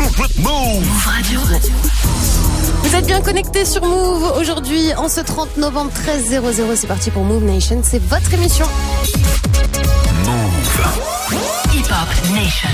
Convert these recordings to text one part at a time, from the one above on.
Move Radio. Vous êtes bien connectés sur Move aujourd'hui en ce 30 novembre 13.00. C'est parti pour Move Nation. C'est votre émission. Move. Hip Hop Nation.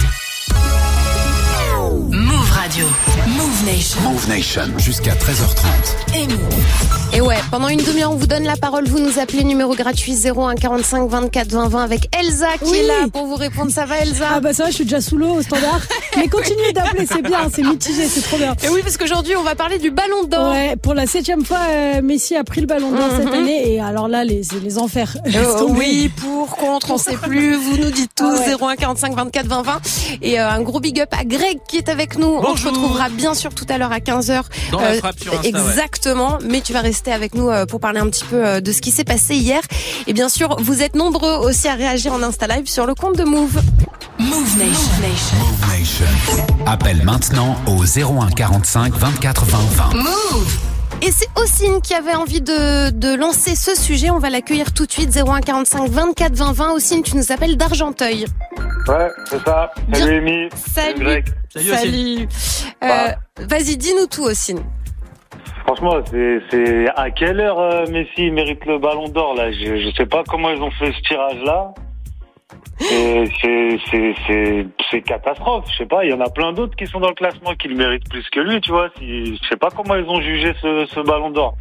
Move Radio. Move Nation. Move Nation. Jusqu'à 13h30. Et Move. Et ouais, pendant une demi-heure, on vous donne la parole. Vous nous appelez numéro gratuit 01 45 24 20 20 avec Elsa qui Oui. est là pour vous répondre. Ça va, Elsa Ah bah ça va, je suis déjà sous l'eau au standard. Mais continuez d'appeler, c'est bien, c'est mitigé, c'est trop bien. Et oui, parce qu'aujourd'hui, on va parler du ballon d'or. Ouais, pour la septième fois, euh, Messi a pris le ballon d'or cette année et alors là, les, c'est les enfers. Euh, oui, pour, contre, on sait plus. Vous nous dites tous Ah ouais. 01 45 24 20 20. Et euh, un gros big up à Greg qui est avec nous. On se Bonjour. retrouvera bien sûr tout à l'heure à 15h. Dans la frappe sur Insta, ouais. Exactement. Mais tu vas rester avec nous euh, pour parler un petit peu euh, de ce qui s'est passé hier. Et bien sûr, vous êtes nombreux aussi à réagir en Insta Live sur le compte de Move. Move Nation. Move Nation. Appelle maintenant au 01 45 24 20 20. Move. Et c'est Ossine qui avait envie de, de lancer ce sujet. On va l'accueillir tout de suite. 01 45 24 20 20. Ossine, tu nous appelles d'Argenteuil. Ouais, c'est ça. Salut Amy. Salut. Greg. Salut aussi. Salut. Euh, Bah. Vas-y, dis-nous tout, Ossine. Franchement, c'est, à quelle heure euh, Messi mérite le ballon d'or là? Je, je sais pas comment ils ont fait ce tirage là. C'est, catastrophe. Je sais pas. Il y en a plein d'autres qui sont dans le classement qui le méritent plus que lui. Tu vois. Je sais pas comment ils ont jugé ce ballon d'or.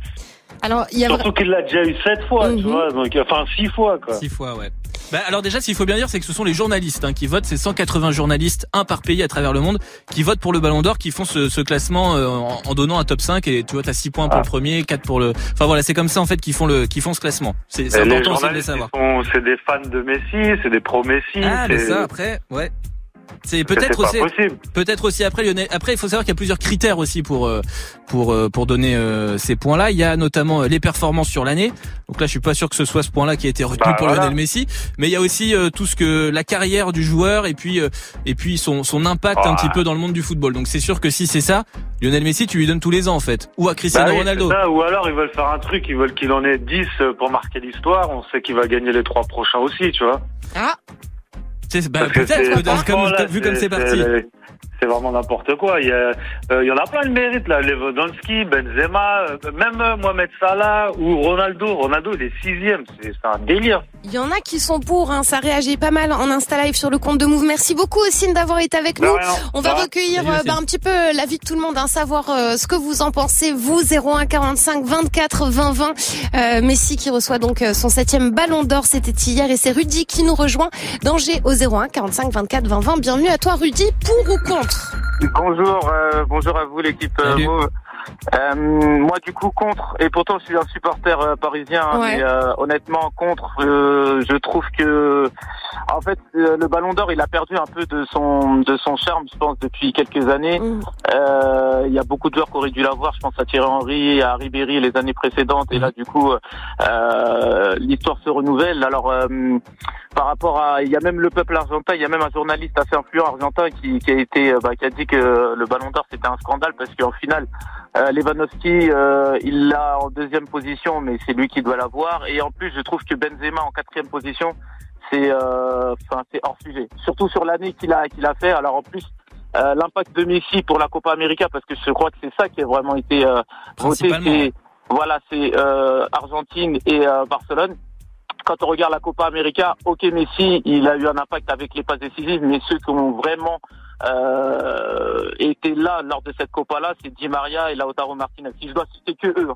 Alors, il y a Surtout qu'il l'a déjà eu sept fois. Tu Mhm. vois. Donc, enfin six fois quoi. Six fois, ouais. Bah, alors déjà, ce qu'il faut bien dire, c'est que ce sont les journalistes hein, qui votent. C'est 180 journalistes, un par pays à travers le monde, qui votent pour le Ballon d'Or, qui font ce, ce classement euh, en, en donnant un top 5. Et tu vois, t'as 6 points pour Ah. le premier, 4 pour le... Enfin voilà, c'est comme ça en fait qu'ils font le, qu'ils font ce classement. C'est les important aussi de le journalistes, savoir. c'est des fans de Messi, c'est des pro Messi. Ah, mais c'est, ça après, ouais. C'est peut-être aussi, peut-être aussi après Lionel. Après, il faut savoir qu'il y a plusieurs critères aussi pour euh, pour euh, pour donner euh, ces points-là. Il y a notamment les performances sur l'année. Donc là, je suis pas sûr que ce soit ce point-là qui a été retenu Bah, pour voilà. Lionel Messi. Mais il y a aussi euh, tout ce que la carrière du joueur et puis euh, et puis son son impact un petit peu dans le monde du football. Donc c'est sûr que si c'est ça, Lionel Messi, tu lui donnes tous les ans en fait. Ou à Cristiano Bah oui, Ronaldo. ça, ou alors ils veulent faire un truc, ils veulent qu'il en ait 10 pour marquer l'histoire. On sait qu'il va gagner les trois prochains aussi, tu vois. Ah, bah, peut-être vu comme c'est parti. C'est vraiment n'importe quoi. Il y, a, euh, il y en a plein de mérites là. Lewandowski, Benzema, euh, même euh, Mohamed Salah ou Ronaldo. Ronaldo, il est sixième. C'est un délire. il y en a qui sont pour, hein, ça réagit pas mal en Insta Live sur le compte de Move. Merci beaucoup, Ossine, d'avoir été avec nous. On va recueillir euh, bah, un petit peu l'avis de tout le monde, hein, savoir euh, ce que vous en pensez. Vous, 01 45 24 20 20. Euh, Messi qui reçoit donc euh, son septième ballon d'or, c'était hier. Et c'est Rudy qui nous rejoint d'Angers au 01 45 24 20 20. Bienvenue à toi, Rudy, pour ou contre? Bonjour, euh, bonjour à vous l'équipe euh. Euh, moi du coup contre et pourtant je suis un supporter euh, parisien hein, Ouais. mais euh, honnêtement contre euh, je trouve que en fait euh, le Ballon d'Or il a perdu un peu de son de son charme je pense depuis quelques années. Mm. Euh, il y a beaucoup de joueurs qui auraient dû l'avoir. Je pense à Thierry Henry à Ribéry les années précédentes. Et là du coup euh, l'histoire se renouvelle. Alors euh, par rapport à il y a même le peuple argentin il y a même un journaliste assez influent argentin qui, qui a été bah, qui a dit que le ballon d'or c'était un scandale parce qu'en finale euh, Lewandowski euh, il l'a en deuxième position mais c'est lui qui doit l'avoir. Et en plus je trouve que Benzema en quatrième position c'est euh, hors sujet. Surtout sur l'année qu'il a qu'il a fait. Alors en plus euh, l'impact de Messi pour la Copa América parce que je crois que c'est ça qui a vraiment été euh, voté voilà c'est euh, Argentine et euh, Barcelone. Quand on regarde la Copa América, ok Messi, il a eu un impact avec les passes décisives, mais ceux qui ont vraiment euh, été là lors de cette Copa-là, c'est Di Maria et Lautaro Martinez. Si je dois citer que eux.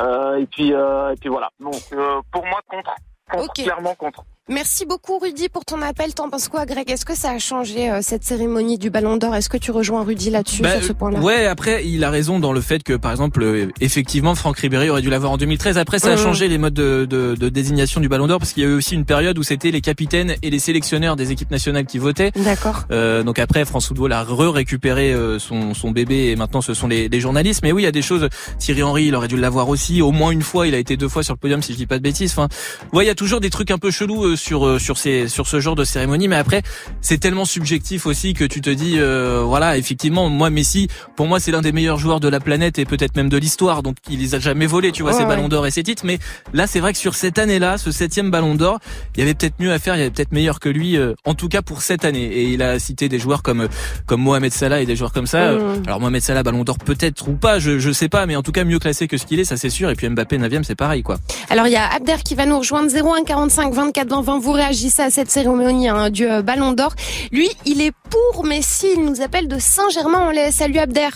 Euh, et puis euh, et puis voilà. Donc euh, pour moi contre, contre Ok. clairement contre. Merci beaucoup Rudy pour ton appel. T'en penses quoi Greg? Est-ce que ça a changé euh, cette cérémonie du Ballon d'Or? Est-ce que tu rejoins Rudy là-dessus Bah, sur ce point-là? Ouais, après, il a raison dans le fait que, par exemple, euh, effectivement, Franck Ribéry aurait dû l'avoir en 2013. Après, ça a Mhm. changé les modes de, de, de désignation du Ballon d'Or parce qu'il y a eu aussi une période où c'était les capitaines et les sélectionneurs des équipes nationales qui votaient. D'accord. Euh, donc après, France Football a re-récupéré euh, son, son bébé et maintenant ce sont les, les journalistes. Mais oui, il y a des choses. Thierry Henry, il aurait dû l'avoir aussi. Au moins une fois, il a été deux fois sur le podium, si je dis pas de bêtises. Enfin, ouais, il y a toujours des trucs un peu chelous euh, peu sur euh, sur ces sur ce genre de cérémonie, mais après c'est tellement subjectif aussi que tu te dis euh, voilà effectivement moi Messi pour moi c'est l'un des meilleurs joueurs de la planète et peut-être même de l'histoire, donc il les a jamais volés, tu vois, Ouais, ces ouais. ballons d'or et ces titres. Mais là c'est vrai que sur cette année-là, ce septième ballon d'or, il y avait peut-être mieux à faire, il y avait peut-être meilleur que lui, euh, en tout cas pour cette année. Et il a cité des joueurs comme comme Mohamed Salah et des joueurs comme ça. Euh, Mm. Alors Mohamed Salah ballon d'or peut-être ou pas, je je sais pas, mais en tout cas mieux classé que ce qu'il est, ça c'est sûr. Et puis Mbappé 9 c'est pareil quoi. Alors il y a Abder qui va nous rejoindre 01 45 24 20 20. Vous réagissez à cette cérémonie hein, du euh, Ballon d'Or. Lui, il est pour Messi. Il nous appelle de Saint-Germain-en-Laye. Salut Abder.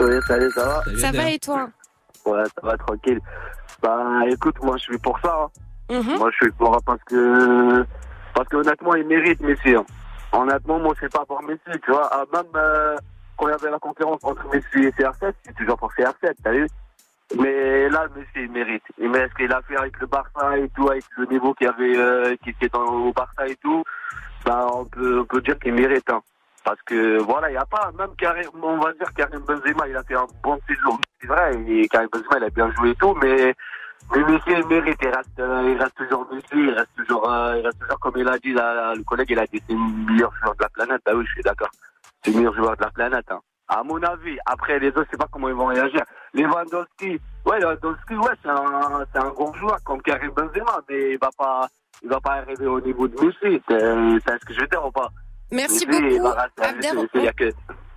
Oui, salut, ça va Salut, Ça Abder. va et toi? Ouais, ça va tranquille. Bah écoute, moi je suis pour ça. hein. Mhm. Moi je suis pour parce que parce que honnêtement il mérite Messi. hein. Honnêtement, moi je suis pas pour Messi, tu vois. Ah, même euh, quand il y avait la concurrence entre Messi et CR7, c'est toujours pour CR7, t'as vu? Mais là, Messi il mérite. Il mérite ce qu'il a fait avec le Barça et tout, avec le niveau qu'il avait euh, qui était dans, au Barça et tout. Bah on peut on peut dire qu'il mérite. Hein. Parce que voilà, il n'y a pas, même Karim, on va dire Karim Benzema, il a fait un bon séjour. C'est vrai, et Karim Benzema, il a bien joué et tout, mais, mais Messi, il mérite, il reste, euh, il reste toujours Messi, il reste toujours, euh, il reste toujours, comme il a dit, là, le collègue, il a dit, c'est le meilleur joueur de la planète. Bah oui, je suis d'accord. C'est le meilleur joueur de la planète, hein. À mon avis, après les autres, je sais pas comment ils vont réagir. Lewandowski, ouais, Lewandowski, ouais, c'est un, c'est un gros joueur comme Karim Benzema, mais il va pas, il va pas arriver au niveau de Messi. C'est, c'est ce que je veux dire ou pas? Merci Messi, il beaucoup. va rester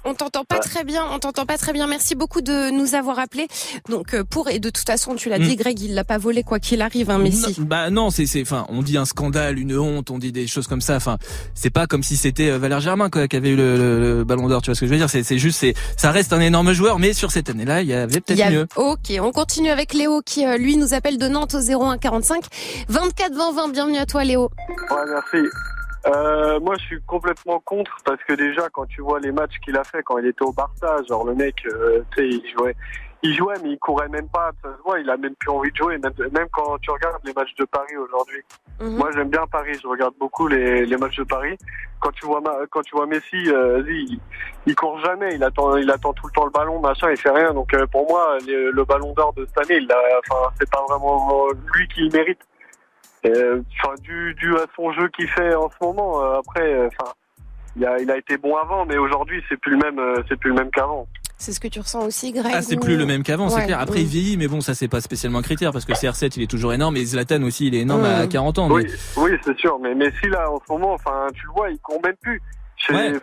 on t'entend pas Ouais. très bien. On t'entend pas très bien. Merci beaucoup de nous avoir appelés. Donc euh, pour et de toute façon, tu l'as Mm. dit, Greg, il l'a pas volé quoi qu'il arrive, hein, Messi. Non, bah non, c'est c'est enfin on dit un scandale, une honte, on dit des choses comme ça. Enfin, c'est pas comme si c'était euh, Valère Germain quoi, qui avait eu le, le- le Ballon d'Or. Tu vois ce que je veux dire? C'est c'est juste c'est ça reste un énorme joueur, mais sur cette année-là, il y avait peut-être mieux. Ok, on continue avec Léo qui euh, lui nous appelle de Nantes au 01 45 24 20 20. Bienvenue à toi Léo. Ouais, merci. Euh, moi, je suis complètement contre parce que déjà, quand tu vois les matchs qu'il a fait quand il était au Barça, genre le mec, euh, tu sais, il jouait, il jouait, mais il courait même pas. Ça se voit, il a même plus envie de jouer. Même, même quand tu regardes les matchs de Paris aujourd'hui. Mhm. Moi, j'aime bien Paris. Je regarde beaucoup les, les matchs de Paris. Quand tu vois, Ma- quand tu vois Messi, euh, il, il court jamais. Il attend, il attend tout le temps le ballon, machin. Il fait rien. Donc, euh, pour moi, le, le Ballon d'Or de cette année, il l'a- enfin, c'est pas vraiment lui qui le mérite. Euh, Enfin, dû, dû à son jeu qu'il fait en ce moment. euh, après, euh, enfin, il a, il a été bon avant, mais aujourd'hui, c'est plus le même, euh, c'est plus le même qu'avant. C'est ce que tu ressens aussi, Greg Ah, c'est ou- plus le même qu'avant, Ouais, c'est clair. Après, mm. il vieillit, mais bon, ça c'est pas spécialement un critère parce que CR7 il est toujours énorme et Zlatan aussi il est énorme à Mm. 40 ans. mais- Oui, oui, c'est sûr. Mais Messi là, en ce moment, enfin, tu le vois, il court même plus. Ouais, non,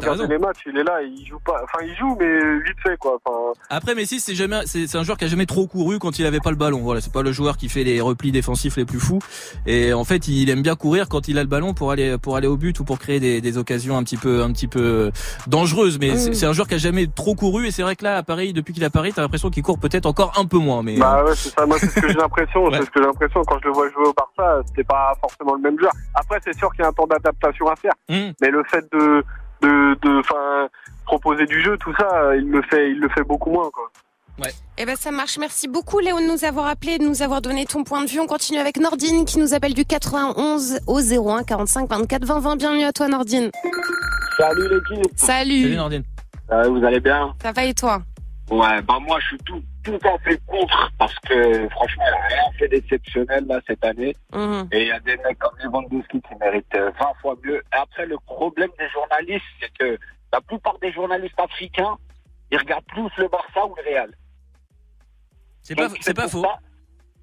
t'as raison. les matchs, il est là, il joue pas. Enfin, il joue, mais vite fait, quoi. Enfin, Après Messi c'est jamais c'est c'est un joueur qui a jamais trop couru quand il avait pas le ballon. Voilà, c'est pas le joueur qui fait les replis défensifs les plus fous. Et en fait, il aime bien courir quand il a le ballon pour aller pour aller au but ou pour créer des, des occasions un petit peu un petit peu dangereuses. Mais c'est Mm. c'est un joueur qui a jamais trop couru et c'est vrai que là à Paris, depuis qu'il est à Paris, t'as l'impression qu'il court peut-être encore un peu moins. Mais bah ouais, c'est ça. Moi, c'est ce que j'ai l'impression. Ouais. C'est ce que j'ai l'impression quand je le vois jouer au Barça. C'était pas forcément le même joueur. Après, c'est sûr qu'il y a un temps d'adaptation à faire. mm. Mais le fait de, de, de, enfin, proposer du jeu, tout ça, il le fait, il le fait beaucoup moins, quoi. Eh ben ça marche. Merci beaucoup Léo de nous avoir appelé, de nous avoir donné ton point de vue. On continue avec Nordine qui nous appelle du 91 au 01 45 24 20 20. Bienvenue à toi Nordine. Salut l'équipe. Salut. Salut Nordine. Euh, vous allez bien? Ça va et toi? Ouais, bah moi je suis tout, tout à fait contre parce que franchement, il a rien fait d'exceptionnel là cette année. Mhm. Et il y a des mecs comme Lewandowski qui méritent euh, 20 fois mieux. Et après, le problème des journalistes, c'est que la plupart des journalistes africains, ils regardent plus le Barça ou le Real. C'est pas c'est pas faux. ça-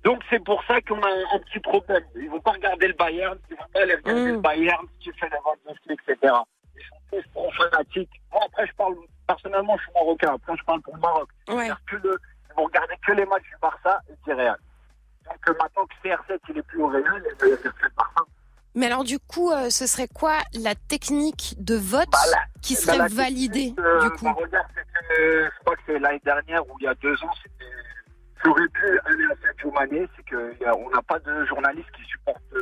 Donc c'est pour ça qu'on a un, un petit problème. Ils vont pas regarder le Bayern, ils vont pas aller regarder Mm. le Bayern, ce qui fait Lewandowski, etc. Trop fanatiques. Moi après je parle, personnellement je suis marocain, après je parle pour le Maroc. Ouais. Que le- ils vont regarder que les matchs du Barça et du Real. Donc euh, maintenant que CR7 il est plus au Real, il est le Barça. Mais alors du coup, euh, ce serait quoi la technique de vote Bah, qui bah, serait la validée euh, du coup bah, regarde, euh, je crois que c'est l'année dernière ou il y a deux ans, c'était. Aurait pu aller à Sadio Mané, c'est qu'on n'a pas de journaliste qui supporte euh,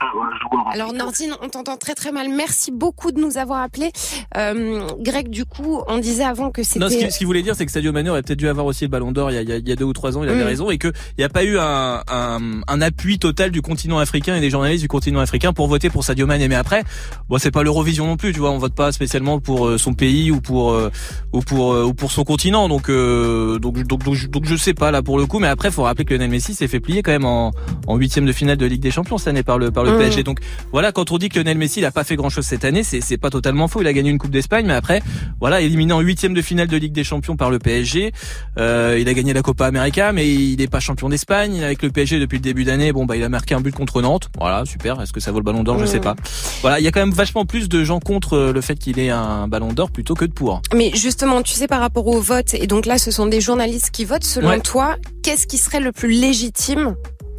joueur. Alors Nordine, on t'entend très très mal. Merci beaucoup de nous avoir appelés. Euh, Greg, du coup, on disait avant que Non, ce c'était... qu'il ce qu'il voulait dire, c'est que Sadio Mané aurait peut-être dû avoir aussi le Ballon d'Or il y a, il y a- il y a deux ou trois ans. Il avait Mm. raison et que il n'y a pas eu un, un, un appui total du continent africain et des journalistes du continent africain pour voter pour Sadio Mané. Mais après, bon, c'est pas l'Eurovision non plus, tu vois. On vote pas spécialement pour euh, son pays ou pour euh, ou pour euh, ou pour son continent. Donc euh, donc donc donc, je- donc je sais pas là pour le coup. Mais après, faut rappeler que Lionel Messi s'est fait plier quand même en en huitième de finale de Ligue des Champions cette année par le par le le. PSG. Donc voilà, quand on dit que Lionel Messi il a pas fait grand chose cette année, c'est pas totalement faux. Il a gagné une Coupe d'Espagne, mais après voilà, éliminé en huitième de finale de Ligue des Champions par le PSG. Euh, il a gagné la Copa América, mais il n'est pas champion d'Espagne. Avec le PSG depuis le début d'année, bon bah il a marqué un but contre Nantes. Voilà, super. Est-ce que ça vaut le Ballon d'Or? Je sais Mhm. pas. Voilà, il y a quand même vachement plus de gens contre euh, le fait qu'il ait un Ballon d'Or plutôt que de pour. Mais justement, tu sais, par rapport au vote, et donc là, ce sont des journalistes qui votent, selon Ouais. toi, qu'est-ce qui serait le plus légitime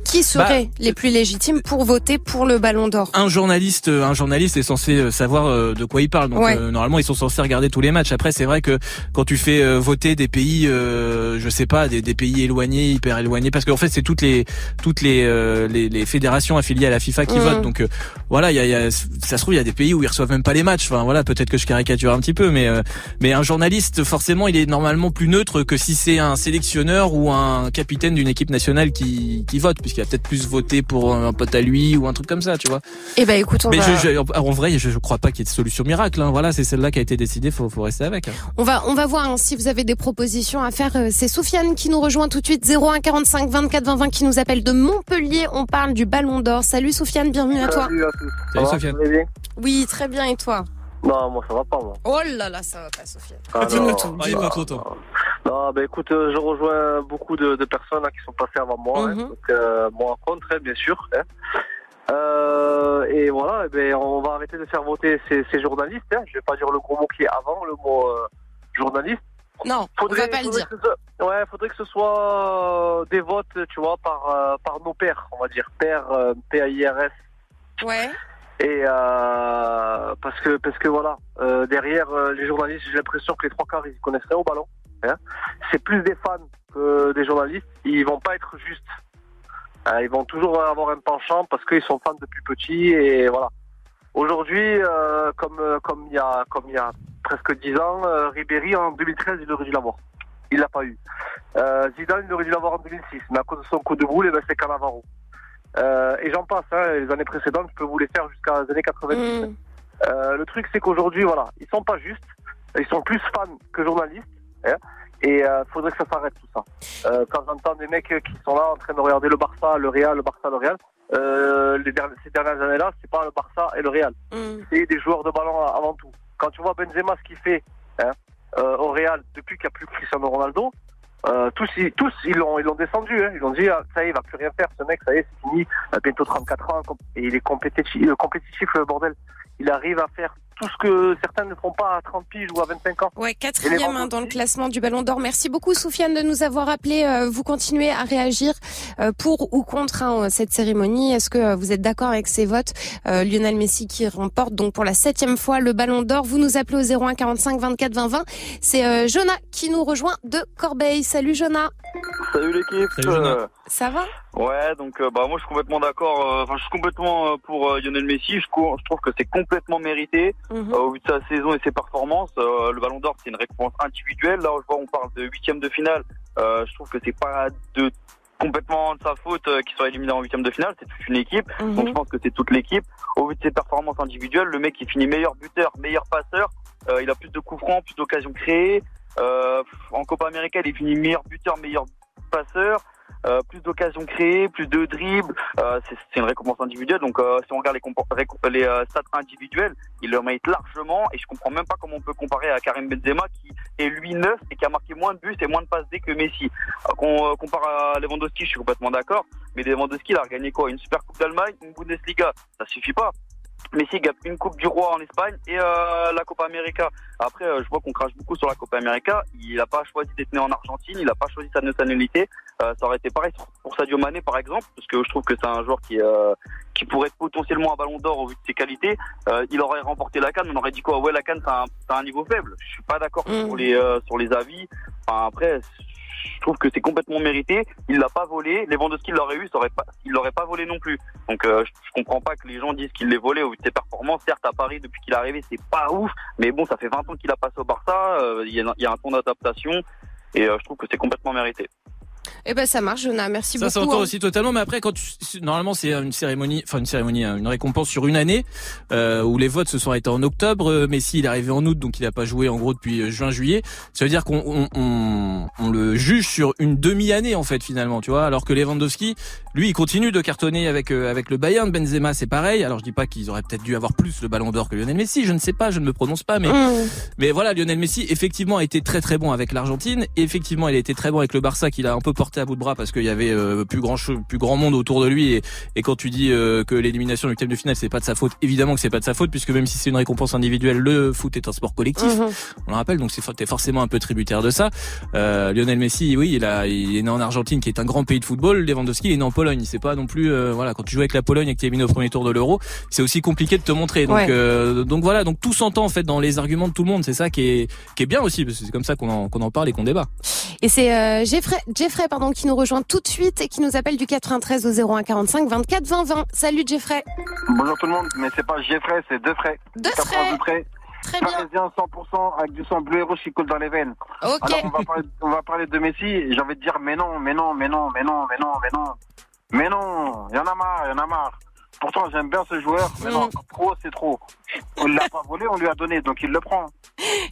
Qui seraient les plus légitimes pour voter pour le Ballon d'Or? Un journaliste, un journaliste est censé euh, savoir euh, de quoi il parle. Donc Ouais. euh, normalement ils sont censés regarder tous les matchs. Après c'est vrai que quand tu fais euh, voter des pays, euh, je sais pas, des, des pays éloignés, hyper éloignés, parce qu'en fait c'est toutes les toutes les, euh, les les fédérations affiliées à la FIFA qui Mhm. votent. Donc euh, voilà, il y a, il y a- ça se trouve il y a des pays où ils reçoivent même pas les matchs. Enfin voilà, peut-être que je caricature un petit peu, mais euh, mais un journaliste forcément il est normalement plus neutre que si c'est un sélectionneur ou un capitaine d'une équipe nationale qui qui vote, puisqu'il a peut-être plus voté pour un pote à lui ou un truc comme ça, tu vois. Eh ben, écoute, on Mais va, je, je- en vrai, je, je crois pas qu'il y ait de solution miracle. Hein. Voilà, c'est celle-là qui a été décidée. Faut, faut rester avec. hein. on va, on va voir hein, si vous avez des propositions à faire. Euh, C'est Soufiane qui nous rejoint tout de suite. 01 45 24 20 20 qui nous appelle de Montpellier. On parle du Ballon d'Or. Salut Soufiane, bienvenue à toi. Salut à tous. Salut, Sofiane. Oui, très bien. Et toi? Non, moi ça va pas, moi. Oh là là, ça va pas, Soufiane. Ah, Dis-nous tout. Ah, il est pas content. Non, ben écoute, euh, je rejoins beaucoup de, de personnes hein, qui sont passées avant moi. hein. Donc, euh, moi en contre, hein, bien sûr. hein. Euh, et voilà, eh ben, on va arrêter de faire voter ces, ces journalistes. Hein. Je vais pas dire le gros mot qui est avant, le mot euh, journaliste. Non, on va pas le faudrait dire. que ce soit- ouais, faudrait que ce soit des votes, tu vois, par, par nos pairs, on va dire, euh, P-A-I-R-S. Ouais. Et euh, parce que parce que voilà, euh, derrière euh, les journalistes, j'ai l'impression que les trois quarts ils connaissent rien au ballon. Hein. C'est plus des fans que des journalistes. Ils vont pas être justes. Euh, ils vont toujours avoir un penchant parce qu'ils sont fans depuis petit et voilà. Aujourd'hui, euh, comme euh, comme il y a comme il y a presque dix ans, Ribéry en 2013 il aurait dû l'avoir. Il l'a pas eu. Zidane il aurait dû l'avoir en 2006, mais à cause de son coup de boule, eh ben, c'est Cannavaro. Euh, et j'en passe. Hein, les années précédentes, je peux vous les faire jusqu'à les années 90. Mm. Euh, le truc, c'est qu'aujourd'hui, voilà, ils sont pas justes. Ils sont plus fans que journalistes. Hein, et euh, faudrait que ça s'arrête tout ça. Euh, quand j'entends des mecs qui sont là en train de regarder le Barça, le Real, le Barça, le Real, euh, les dernières, ces dernières années-là, c'est pas le Barça et le Real. Mm. C'est des joueurs de ballon avant tout. Quand tu vois Benzema ce qu'il fait hein, euh, au Real depuis qu'il n'y a plus Cristiano Ronaldo, euh, tous, ils, tous ils l'ont ils l'ont descendu. Hein. Ils ont dit ah, ça y est, il va plus rien faire. Ce mec, ça y est, c'est fini. Euh, bientôt 34 ans et il est euh, compétitif le bordel. Il arrive à faire tout ce que certains ne font pas à 30 piges ou à 25 ans. Ouais, quatrième hein, dans le classement du Ballon d'Or. Merci beaucoup Soufiane de nous avoir appelé. Euh, vous continuez à réagir euh, pour ou contre hein, cette cérémonie. Est-ce que euh, vous êtes d'accord avec ces votes? Euh, Lionel Messi qui remporte donc pour la septième fois le Ballon d'Or. Vous nous appelez au 01 45 24 20 20. C'est euh, Jonah qui nous rejoint de Corbeil. Salut Jonah. Salut l'équipe. Salut, Jonah. Ça va? Ouais, donc euh, bah moi je suis complètement d'accord. euh, Enfin, je suis complètement euh, pour Lionel Messi. Je, trouve que c'est complètement mérité euh, au vu de sa saison et ses performances. Euh, le Ballon d'Or, c'est une récompense individuelle. Là, je vois, on parle de huitième de finale. Euh, je trouve que c'est pas de complètement de sa faute qu'il soit éliminé en huitième de finale. C'est toute une équipe. Mhm. Donc je pense que c'est toute l'équipe. Au vu de ses performances individuelles, le mec il finit meilleur buteur, meilleur passeur. Euh, il a plus de coups francs, plus d'occasions créées. Euh, en Copa América, il finit meilleur buteur, meilleur passeur. Euh, plus d'occasions créées, plus de dribbles. Euh, c'est une récompense individuelle. Donc euh, si on regarde les, les stats individuels, il le mérite largement. Et je comprends même pas comment on peut comparer à Karim Benzema qui est lui neuf et qui a marqué moins de buts et moins de passes D que Messi. Qu'on compare à Lewandowski, je suis complètement d'accord. Mais Lewandowski, il a gagné quoi? Une Super Coupe d'Allemagne, une Bundesliga? Ça suffit pas. Messi gagne une Coupe du Roi en Espagne et la Copa América. Après, je vois qu'on crache beaucoup sur la Copa América. Il n'a pas choisi d'être né en Argentine, il n'a pas choisi sa nationalité. Ça aurait été pareil pour Sadio Mané, par exemple, parce que je trouve que c'est un joueur qui euh, qui pourrait être potentiellement un Ballon d'Or au vu de ses qualités. Euh, il aurait remporté la Cannes, on aurait dit quoi? Ouais, la Cannes, c'est un, niveau faible. Je suis pas d'accord Mm. sur les euh, sur les avis. Enfin, après, je trouve que c'est complètement mérité. Il l'a pas volé. Lewandowski l'aurait eu, ça aurait pas, il l'aurait pas volé non plus. Donc euh, je, je comprends pas que les gens disent qu'il l'ait volé au vu de ses performances. Certes, à Paris, depuis qu'il est arrivé, c'est pas ouf, mais bon, ça fait 20 ans qu'il a passé au Barça. euh, Il y, a, il y a un temps d'adaptation et euh, je trouve que c'est complètement mérité. Eh ben ça marche, Jonah. Merci Ça beaucoup. s'entend hein. aussi totalement, mais après, quand tu, normalement c'est une cérémonie, enfin une cérémonie, hein, une récompense sur une année euh, où les votes se sont arrêtés en octobre. Euh, Messi il est arrivé en août, donc il n'a pas joué en gros depuis euh, juin-juillet. Ça veut dire qu'on on, on, on le juge sur une demi-année en fait finalement, tu vois. Alors que Lewandowski, lui, il continue de cartonner avec euh, avec le Bayern. Benzema, c'est pareil. Alors je dis pas qu'ils auraient peut-être dû avoir plus le Ballon d'Or que Lionel Messi. Je ne sais pas, je ne me prononce pas, mais Mmh. mais voilà, Lionel Messi effectivement a été très très bon avec l'Argentine. Effectivement, il a été très bon avec le Barça, qu'il a un peu porté à bout de bras parce qu'il y avait euh, plus grand plus grand monde autour de lui. Et, et quand tu dis euh, que l'élimination du thème de finale, c'est pas de sa faute, évidemment que c'est pas de sa faute, puisque même si c'est une récompense individuelle, le foot est un sport collectif. Mhm. On le rappelle, donc c'est forcément un peu tributaire de ça. Euh, Lionel Messi, oui, il a, il est né en Argentine, qui est un grand pays de football. Lewandowski est né en Pologne. C'est pas non plus, euh, voilà, quand tu joues avec la Pologne et que tu es éliminé au premier tour de l'Euro, c'est aussi compliqué de te montrer. Donc, Ouais. euh, donc voilà, donc tout s'entend en fait dans les arguments de tout le monde. C'est ça qui est, qui est bien aussi, parce que c'est comme ça qu'on en, qu'on en parle et qu'on débat. Et c'est Jeffrey, Jeffrey pardon, qui nous rejoint tout de suite et qui nous appelle du 93 au 01 45 24 20 20. Salut Jeffrey. Bonjour tout le monde, mais c'est pas Jeffrey, c'est deux frais. Deux 80 frais. frais. Très bien. Parisien 100% avec du sang bleu et rouge qui coule dans les veines. Ok. Alors on va parler, on va parler de Messi et j'ai envie de dire mais non, mais non, mais non, mais non, mais non, mais non. Mais non, il y en a marre, il y en a marre. Pourtant j'aime bien ce joueur, mais non, trop c'est trop. On l'a pas volé, on lui a donné, donc il le prend.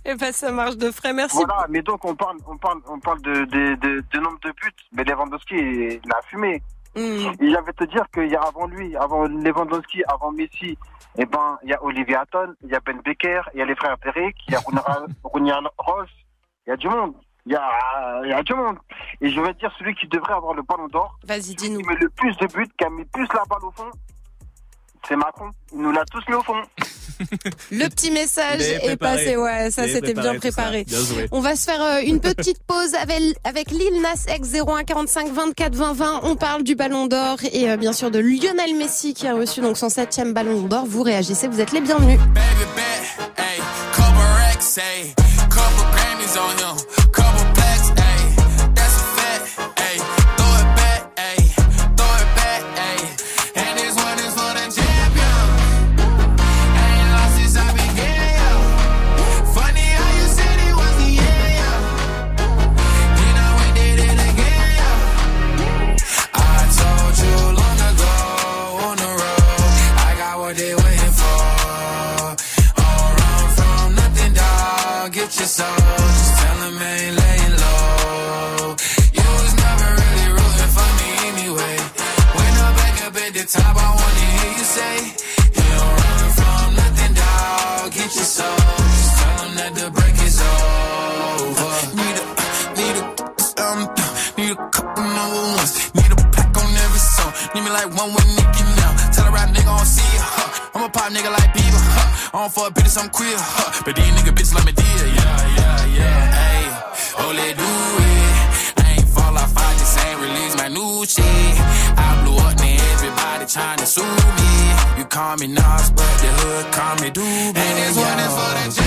Et ben ça marche de frais. Merci. Voilà, mais donc on parle, on parle, on parle de, de, de, de nombre de buts, mais Lewandowski il a fumé. Hmm. Et j'avais te dire qu'il y a avant lui, avant Lewandowski, avant Messi, eh ben, il y a Olivier Hatton, il y a Ben Becker, il y a les frères Derek, il y a Rounial Ross, il y a du monde. Il y a, il y a du monde. Et je vais te dire celui qui devrait avoir le ballon d'or, Vas-y, dis-nous. qui met le plus de buts, qui a mis plus la balle au fond, c'est Macron. Il nous l'a tous mis au fond. Le petit message est passé. Ouais, ça c'était bien préparé. Bien joué. On va se faire euh, une petite pause avec, avec Lil Nas X 01 45 24 20 20. On parle du Ballon d'Or et euh, bien sûr de Lionel Messi qui a reçu donc son septième Ballon d'Or. Vous réagissez, vous êtes les bienvenus. Baby bet, ayy, but the hood call me Doobie. And this one is for the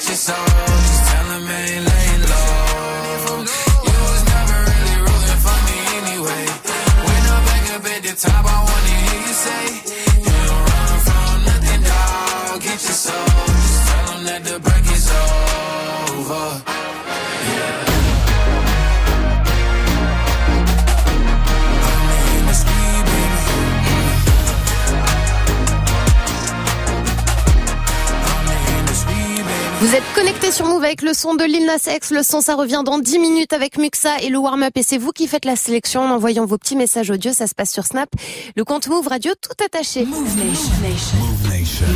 Soul. Just tell him I ain't laying low. You was never really rooting for me anyway. When I'm back up at the top, I wanna hear you say, Vous êtes connectés sur Move avec le son de Lil Nas X. Le son, ça revient dans 10 minutes avec Muxa et le warm-up. Et c'est vous qui faites la sélection en envoyant vos petits messages audio. Ça se passe sur Snap. Le compte Move Radio tout attaché. Move Nation. Move Nation.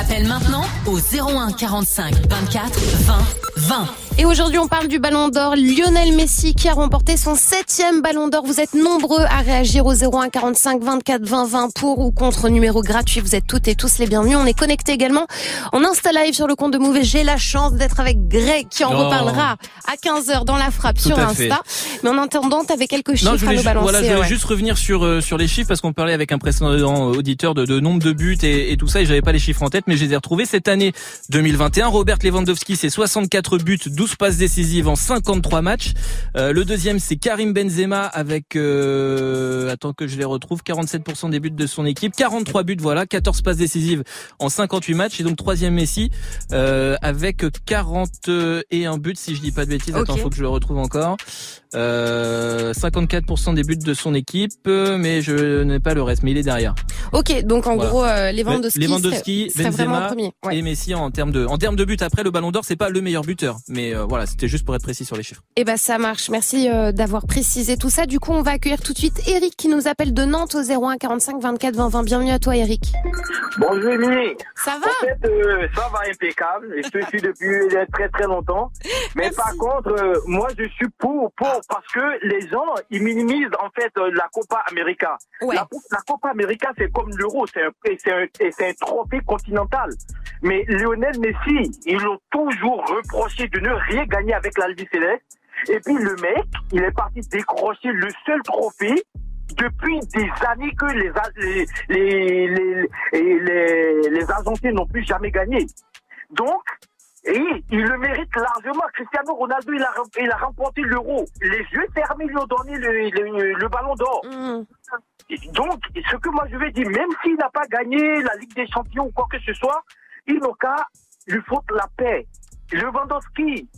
Appelle maintenant au 01 45 24 20 20. Et aujourd'hui, on parle du Ballon d'Or. Lionel Messi qui a remporté son septième Ballon d'Or. Vous êtes nombreux à réagir au 01 45 24 20 20 pour ou contre numéro gratuit. Vous êtes toutes et tous les bienvenus. On est connectés également en Insta Live sur le compte de Move. Et J'ai la chance d'être avec Greg qui en Oh. reparlera à 15h dans la frappe Tout sur Insta. Mais en attendant, t'avais quelques chiffres Non, je à nous balancer. voilà, je voulais ouais. juste revenir sur euh, sur les chiffres parce qu'on parlait avec un précédent auditeur de, de nombre de buts et, et tout ça et j'avais pas les chiffres en tête mais je les ai retrouvés cette année 2021. Robert Lewandowski c'est 64 buts, 12 passes décisives en 53 matchs. Euh, le deuxième c'est Karim Benzema avec euh, attends que je les retrouve 47% des buts de son équipe, 43 buts voilà, 14 passes décisives en 58 matchs et donc troisième Messi euh, avec 41 buts si je dis pas de bêtises. Attends, Ok. faut que je le retrouve encore. Euh, 54% des buts de son équipe, euh, mais je n'ai pas le reste, mais il est derrière. Ok, donc en Voilà. gros, euh, Lewandowski, Lewandowski, serait, serait vraiment Benzema en premier. Ouais. et Messi en termes de en termes de buts. Après, le Ballon d'Or, c'est pas le meilleur buteur, mais euh, voilà, c'était juste pour être précis sur les chiffres. Eh ben ça marche. Merci euh, d'avoir précisé tout ça. Du coup, on va accueillir tout de suite Eric qui nous appelle de Nantes au 01 45 24 20 20. Bienvenue à toi, Eric. Bonjour Émilie. Ça va En fait, euh, ça va impeccable. Je te suis depuis très très longtemps. Mais Merci. par contre, euh, moi je suis pour, pour parce que les gens ils minimisent en fait euh, la Copa América. Ouais. La, la Copa América c'est comme l'Euro, c'est un, et c'est un, et c'est un trophée continental. Mais Lionel Messi, ils l'ont toujours reproché de ne rien gagner avec l'Albi Céleste. Et puis le mec, il est parti décrocher le seul trophée depuis des années que les les les les, les, les Argentins n'ont plus jamais gagné. Donc et il le mérite largement. Cristiano Ronaldo, il a, il a remporté l'euro. Les yeux fermés lui ont donné le, le, le ballon d'or. Mmh. Donc, ce que moi je vais dire, même s'il n'a pas gagné la Ligue des Champions ou quoi que ce soit, il n'a qu'à lui foutre la paix. Lewandowski,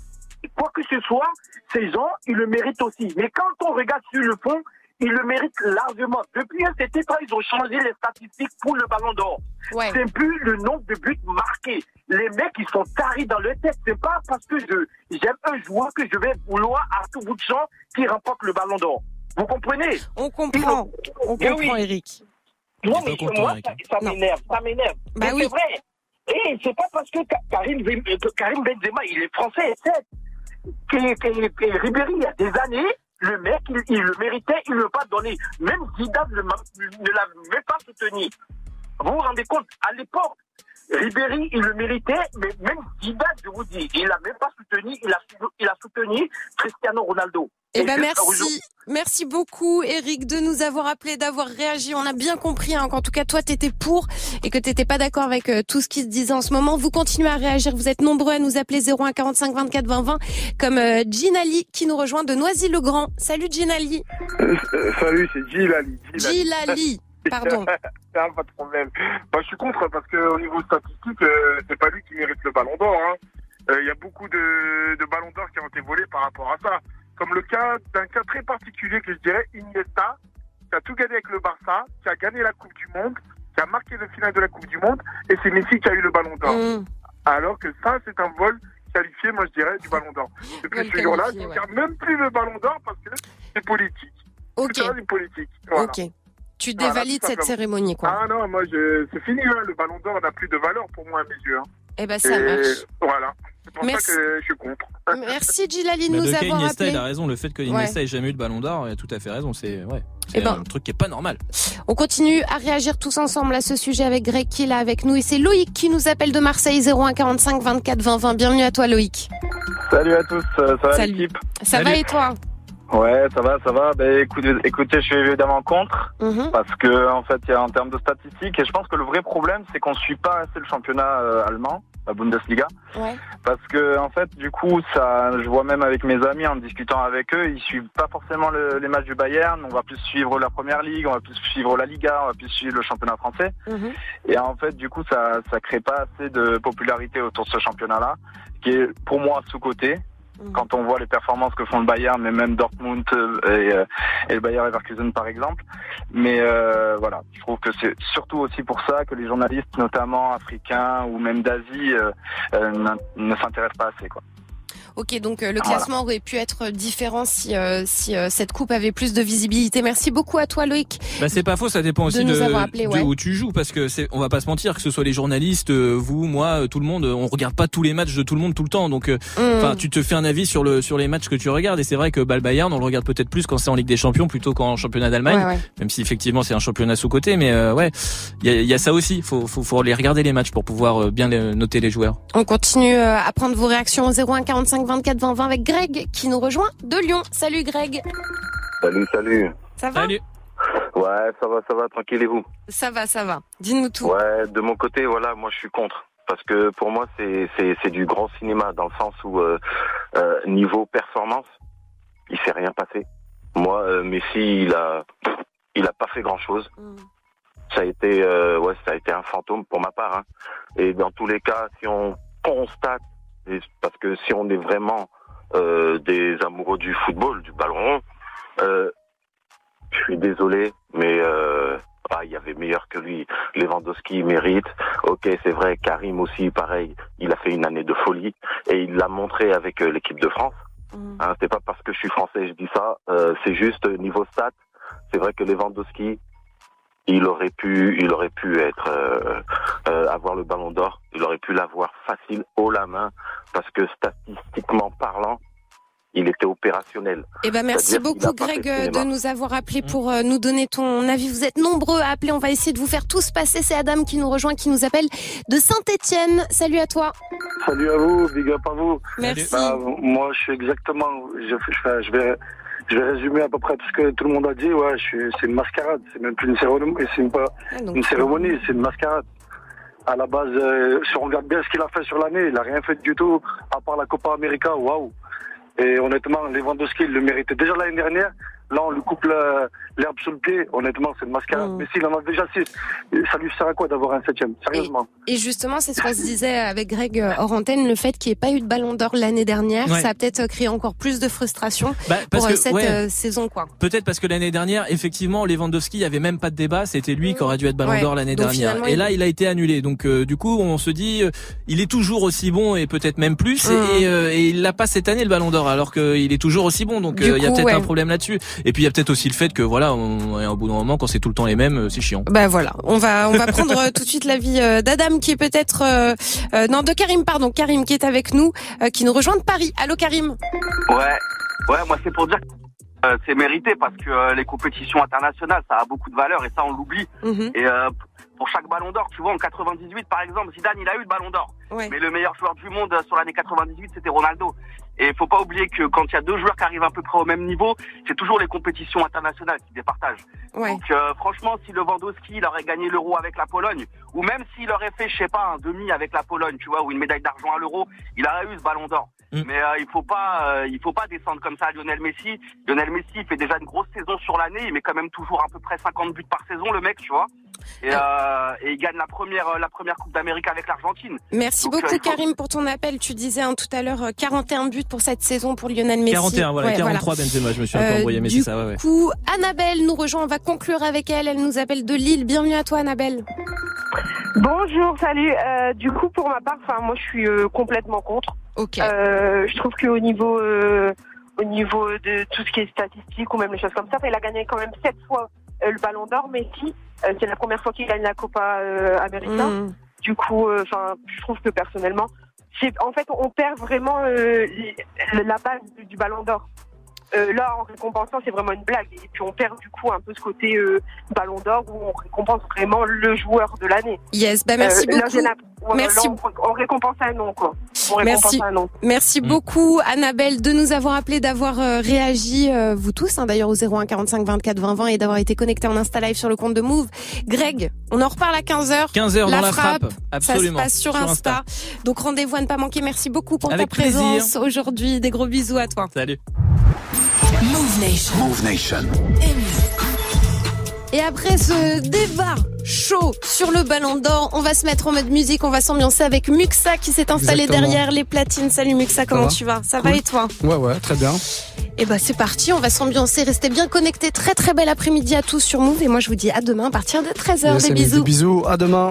quoi que ce soit, ces gens, ils le méritent aussi. Mais quand on regarde sur le fond, ils le méritent largement. Depuis un certain temps, ils ont changé les statistiques pour le ballon d'or. Ouais. C'est plus le nombre de buts marqués. Les mecs, ils sont taris dans leur tête. C'est pas parce que je j'aime un joueur que je vais vouloir à tout bout de champ qu'il remporte le ballon d'or. Vous comprenez? On comprend. On Eh comprend, oui. Eric. Non, mais content, moi, Eric. ça, m'énerve, ça m'énerve. Bah Mais oui. C'est vrai. Et c'est pas parce que Ka- Karim, Bem- que Karim Benzema, il est français, c'est que, Ribéry, il y a des années, le mec, il, le méritait, il ne l'a pas donné. Même Zidane ne, m'a- ne l'a même pas soutenu. Vous vous rendez compte, à l'époque, Ribéry, il le méritait, mais même Zidane, je vous dis, il l'a même pas soutenu, il a soutenu Cristiano Ronaldo. Eh ben merci, merci beaucoup Eric de nous avoir appelé, d'avoir réagi. On a bien compris hein, qu'en tout cas toi t'étais pour et que t'étais pas d'accord avec euh, tout ce qui se disait en ce moment. Vous continuez à réagir, vous êtes nombreux à nous appeler 01 45 24 20 20 comme euh, Ginali qui nous rejoint de Noisy-le-Grand. Salut Ginali. Euh, salut, c'est Gilali. Gilali, pardon. Pas de problème. Bah, je suis contre parce que au niveau statistique, euh, c'est pas lui qui mérite le ballon d'or. hein. Euh, Il y a beaucoup de, de ballons d'or qui ont été volés par rapport à ça. Comme le cas d'un cas très particulier que je dirais, Iniesta, qui a tout gagné avec le Barça, qui a gagné la Coupe du Monde, qui a marqué le final de la Coupe du Monde, et c'est Messi qui a eu le ballon d'or. Mmh. Alors que ça, c'est un vol qualifié, moi je dirais, du ballon d'or. Depuis ce jour-là, ne ouais. regarde même plus le ballon d'or parce que c'est politique. Ok, C'est du politique. Voilà. ok. Tu dévalides cette cérémonie quoi. Ah non, moi, je... c'est fini, hein. le ballon d'or n'a plus de valeur pour moi à mes yeux. hein. Eh ben ça Et marche. Voilà. C'est pour Merci. ça que je suis contre. Merci Gilali de Mais nous avoir Iniesta, appelé. il a raison. Le fait que Iniesta ait jamais eu de Ballon d'Or, il a tout à fait raison. C'est ouais, c'est Eh ben. un truc qui est pas normal. On continue à réagir tous ensemble à ce sujet avec Greg qui est là avec nous et c'est Loïc qui nous appelle de Marseille 01 45 24 20 20. Bienvenue à toi Loïc. Salut à tous, ça va Salut. l'équipe? Ça Salut. va et toi? Ouais, ça va, ça va. Ben, écoutez, écoutez, je suis évidemment contre Mhm. parce que en fait, il y a en termes de statistiques et je pense que le vrai problème, c'est qu'on suit pas assez le championnat euh, allemand, la Bundesliga, Ouais. parce que en fait, du coup, ça, je vois même avec mes amis en discutant avec eux, ils suivent pas forcément le- les matchs du Bayern. On va plus suivre la Première Ligue, on va plus suivre la Liga, on va plus suivre le championnat français. Mhm. Et en fait, du coup, ça, ça crée pas assez de popularité autour de ce championnat-là, qui est pour moi sous-coté. Quand on voit les performances que font le Bayern, mais même Dortmund euh, et, euh, et le Bayern Leverkusen par exemple. Mais euh, voilà, je trouve que c'est surtout aussi pour ça que les journalistes, notamment africains ou même d'Asie, euh, euh, ne s'intéressent pas assez. Quoi. Ok, donc euh, le Voilà. classement aurait pu être différent si, euh, si euh, cette coupe avait plus de visibilité. Merci beaucoup à toi Loïc. Bah c'est pas faux, ça dépend aussi De de, ouais. où tu joues parce que c'est on va pas se mentir que ce soit les journalistes, euh, vous, moi, euh, tout le monde, euh, on regarde pas tous les matchs de tout le monde tout le temps. Donc euh, Mm. enfin tu te fais un avis sur le sur les matchs que tu regardes et c'est vrai que bah, le Bayern on le regarde peut-être plus quand c'est en Ligue des Champions plutôt qu'en championnat d'Allemagne, Ouais, ouais. même si effectivement c'est un championnat sous côté mais euh, ouais, il y a, il y a ça aussi, faut, faut faut les regarder les matchs pour pouvoir euh, bien les- noter les joueurs. On continue euh, à prendre vos réactions au 01 45 24 20 20 avec Greg qui nous rejoint de Lyon. Salut Greg. Salut, salut. Ça va Salut. Ouais, ça va, ça va, tranquille et vous? Ça va, ça va. Dis-nous tout. Ouais, de mon côté, voilà, moi je suis contre. Parce que pour moi, c'est c'est c'est du grand cinéma dans le sens où euh, euh, niveau performance, il s'est rien passé. Moi, euh, Messi, il a il a pas fait grand chose. Ça a été euh, ouais, ça a été un fantôme pour ma part. hein. Et dans tous les cas, si on constate, et- parce que si on est vraiment euh, des amoureux du football, du ballon euh, je suis désolé, mais euh, ah, il y avait meilleur que lui. Lewandowski mérite. Ok, c'est vrai. Karim aussi, pareil. Il a fait une année de folie et il l'a montré avec l'équipe de France. Hein, c'est pas parce que je suis français que je dis ça. C'est juste niveau stats. C'est vrai que Lewandowski, il aurait pu, il aurait pu être euh, euh, avoir le Ballon d'Or. Il aurait pu l'avoir facile haut la main parce que statistiquement parlant, il était opérationnel. Eh ben merci beaucoup Greg de nous avoir appelé pour euh, nous donner ton avis. Vous êtes nombreux à appeler. On va essayer de vous faire tous passer. C'est Adam qui nous rejoint, qui nous appelle de Saint-Étienne. Salut à toi. Salut à vous, big up à vous. Merci. Bah, moi, je suis exactement. Je, je- je vais, je vais résumer à peu près tout ce que tout le monde a dit. Ouais, c'est une mascarade. C'est même plus une cérémonie. C'est une, pas Ah, une cérémonie. C'est une mascarade. À la base, euh, si on regarde bien ce qu'il a fait sur l'année, il a rien fait du tout à part la Copa América. Waouh. Et honnêtement, Lewandowski, il le méritait déjà l'année dernière. Là, on lui coupe la- l'herbe sous le pied. Honnêtement, c'est une mascarade. Mm. Mais s'il en a déjà six, ça lui sert à quoi d'avoir un septième? Sérieusement. Et justement, c'est ce qu'on se disait avec Greg euh, hors antenne, le fait qu'il n'y ait pas eu de ballon d'or l'année dernière, Ouais. ça a peut-être euh, créé encore plus de frustration Bah, pour euh, que, cette ouais. euh, saison, quoi. Peut-être parce que l'année dernière, effectivement, Lewandowski, il y avait même pas de débat. C'était lui qui aurait dû être Ballon Ouais. d'Or l'année dernière. Et il- là, il a été annulé. Donc, euh, du coup, on se dit, euh, il est toujours aussi bon et peut-être même plus. Mhm. Et, euh, et il l'a pas cette année le Ballon d'Or, alors qu'il est toujours aussi bon. Donc, euh, il y a peut-être ouais. un problème là-dessus. Et puis, il y a peut-être aussi le fait que, voilà, on, et au bout d'un moment, quand c'est tout le temps les mêmes, euh, c'est chiant. Bah voilà, on va on va prendre euh, tout de suite l'avis euh, d'Adam qui est peut-être euh, non de Karim pardon Karim qui est avec nous euh, qui nous rejoint de Paris. Allô Karim. Ouais, ouais, moi c'est pour dire que euh, c'est mérité parce que euh, les compétitions internationales, ça a beaucoup de valeur et ça on l'oublie. Mhm. Et euh, pour chaque ballon d'or, tu vois, en 98 par exemple, Zidane il a eu le ballon d'or. Ouais. Mais le meilleur joueur du monde euh, sur l'année 98, c'était Ronaldo. Et faut pas oublier que quand il y a deux joueurs qui arrivent à peu près au même niveau, c'est toujours les compétitions internationales qui départagent. Ouais. Donc euh, franchement, si Lewandowski il aurait gagné l'Euro avec la Pologne, ou même s'il aurait fait, je sais pas, un demi avec la Pologne, tu vois, ou une médaille d'argent à l'Euro, il aurait eu ce Ballon d'Or. Mais euh, il faut pas, euh, il faut pas descendre comme ça à Lionel Messi. Lionel Messi il fait déjà une grosse saison sur l'année, il met quand même toujours à peu près 50 buts par saison, le mec, tu vois. Et, euh, et il gagne la première, euh, la première Coupe d'Amérique avec l'Argentine. Merci Donc, euh, beaucoup faut- Karim pour ton appel. Tu disais hein, tout à l'heure euh, 41 buts pour cette saison pour Lionel Messi. 41, voilà, Ouais, 43 Benzema, je me suis un peu Euh, embrouillé, mais du c'est ça, ouais, ouais. coup, Annabelle nous rejoint. On va conclure avec elle. Elle nous appelle de Lille. Bienvenue à toi Annabelle. Bonjour, salut. Euh, du coup, pour ma part, enfin, moi, je suis euh, complètement contre. Ok. Euh, je trouve qu'au niveau, euh, au niveau de tout ce qui est statistique ou même les choses comme ça, enfin, il a gagné quand même sept fois euh, le Ballon d'Or. Messi, euh, c'est la première fois qu'il gagne la Copa euh, América. Mm. Du coup, enfin, je trouve que personnellement, c'est, en fait, on perd vraiment euh, la base du, du Ballon d'Or. Euh, là, en récompensant, c'est vraiment une blague. Et puis, on perd du coup un peu ce côté euh, Ballon d'Or où on récompense vraiment le joueur de l'année. Yes, bah merci Euh, là, beaucoup. Merci. Là, on, on récompense un nom, quoi. On récompense Merci. un nom. Merci beaucoup Annabelle de nous avoir appelé, d'avoir euh, réagi, euh, vous tous hein, d'ailleurs au 01 45 24 20 20 et d'avoir été connecté en Insta Live sur le compte de Move. Greg, on en reparle à 15h. 15 heures dans la frappe, absolument. Ça se passe sur, Sur Insta. Insta. Donc rendez-vous à ne pas manquer. Merci beaucoup pour Avec ta présence aujourd'hui. Des gros bisous à toi. Salut. Move Nation. Move Nation. Et après ce débat chaud sur le ballon d'or, on va se mettre en mode musique, on va s'ambiancer avec Muxa qui s'est installé Exactement. derrière les platines. Salut Muxa, comment va tu vas? Ça Cool. va et toi? Ouais, ouais, très bien. Et bah c'est parti, on va s'ambiancer, restez bien connectés. Très très bel après-midi à tous sur Move et moi je vous dis à demain à partir de 13h. Yes, Des bisous. Des bisous. À demain.